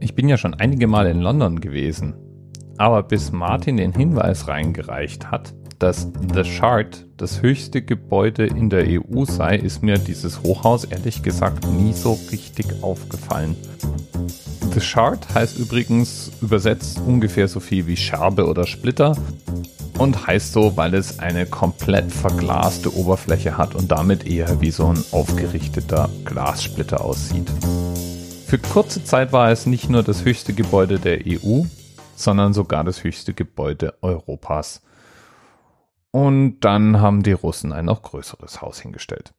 Ich bin ja schon einige Mal in London gewesen, aber bis Martin den Hinweis reingereicht hat, dass The Shard das höchste Gebäude in der EU sei, ist mir dieses Hochhaus ehrlich gesagt nie so richtig aufgefallen. The Shard heißt übrigens übersetzt ungefähr so viel wie Scherbe oder Splitter und heißt so, weil es eine komplett verglaste Oberfläche hat und damit eher wie so ein aufgerichteter Glassplitter aussieht. Für kurze Zeit war es nicht nur das höchste Gebäude der EU, sondern sogar das höchste Gebäude Europas. Und dann haben die Russen ein noch größeres Haus hingestellt.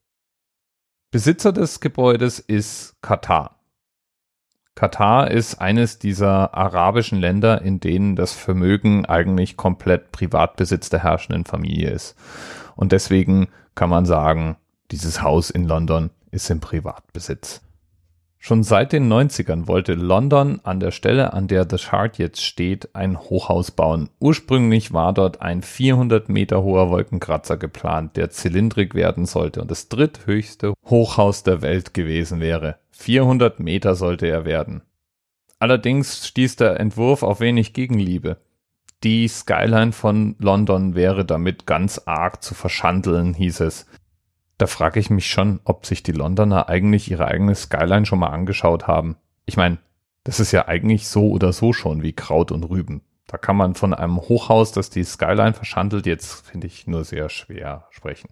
Besitzer des Gebäudes ist Katar. Katar ist eines dieser arabischen Länder, in denen das Vermögen eigentlich komplett Privatbesitz der herrschenden Familie ist. Und deswegen kann man sagen, dieses Haus in London ist im Privatbesitz. Schon seit den 90ern wollte London an der Stelle, an der The Shard jetzt steht, ein Hochhaus bauen. Ursprünglich war dort ein 400 Meter hoher Wolkenkratzer geplant, der zylindrig werden sollte und das dritthöchste Hochhaus der Welt gewesen wäre. 400 Meter sollte er werden. Allerdings stieß der Entwurf auf wenig Gegenliebe. Die Skyline von London wäre damit ganz arg zu verschandeln, hieß es. Da frage ich mich schon, ob sich die Londoner eigentlich ihre eigene Skyline schon mal angeschaut haben. Ich meine, das ist ja eigentlich so oder so schon wie Kraut und Rüben. Da kann man von einem Hochhaus, das die Skyline verschandelt, jetzt finde ich nur sehr schwer sprechen.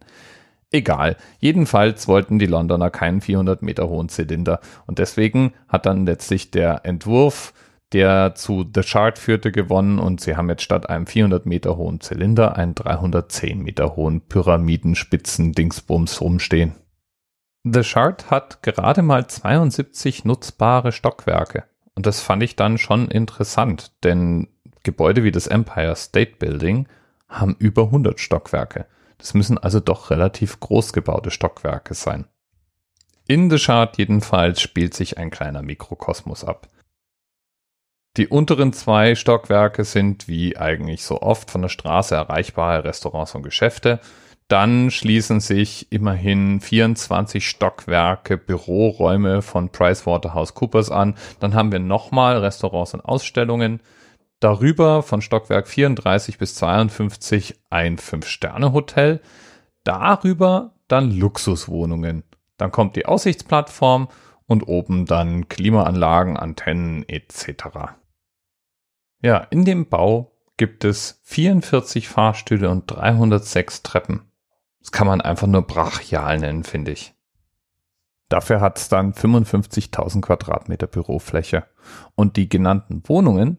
Egal. Jedenfalls wollten die Londoner keinen 400 Meter hohen Zylinder und deswegen hat dann letztlich der Entwurf der zu The Chart führte, gewonnen und sie haben jetzt statt einem 400 Meter hohen Zylinder einen 310 Meter hohen Pyramidenspitzen-Dingsbums rumstehen. The Chart hat gerade mal 72 nutzbare Stockwerke und das fand ich dann schon interessant, denn Gebäude wie das Empire State Building haben über 100 Stockwerke. Das müssen also doch relativ groß gebaute Stockwerke sein. In The Chart jedenfalls spielt sich ein kleiner Mikrokosmos ab. Die unteren zwei Stockwerke sind wie eigentlich so oft von der Straße erreichbare Restaurants und Geschäfte. Dann schließen sich immerhin 24 Stockwerke Büroräume von PricewaterhouseCoopers an. Dann haben wir nochmal Restaurants und Ausstellungen. Darüber von Stockwerk 34 bis 52 ein Fünf-Sterne-Hotel. Darüber dann Luxuswohnungen. Dann kommt die Aussichtsplattform und oben dann Klimaanlagen, Antennen etc. Ja, in dem Bau gibt es 44 Fahrstühle und 306 Treppen. Das kann man einfach nur brachial nennen, finde ich. Dafür hat es dann 55.000 Quadratmeter Bürofläche. Und die genannten Wohnungen,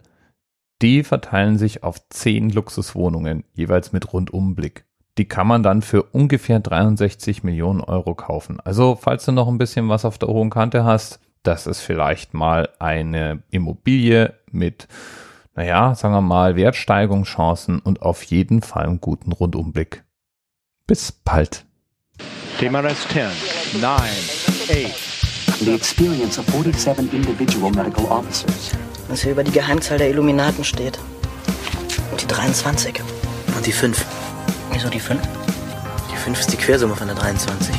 die verteilen sich auf 10 Luxuswohnungen, jeweils mit Rundumblick. Die kann man dann für ungefähr 63 Millionen Euro kaufen. Also, falls du noch ein bisschen was auf der hohen Kante hast, das ist vielleicht mal eine Immobilie mit naja, sagen wir mal, Wertsteigerungschancen und auf jeden Fall einen guten Rundumblick. Bis bald. TMRS 10, 9, 8. The experience of 47 individual medical officers. Was hier über die Geheimzahl der Illuminaten steht. Und die 23. Und die 5. Wieso die 5? Die 5 ist die Quersumme von der 23.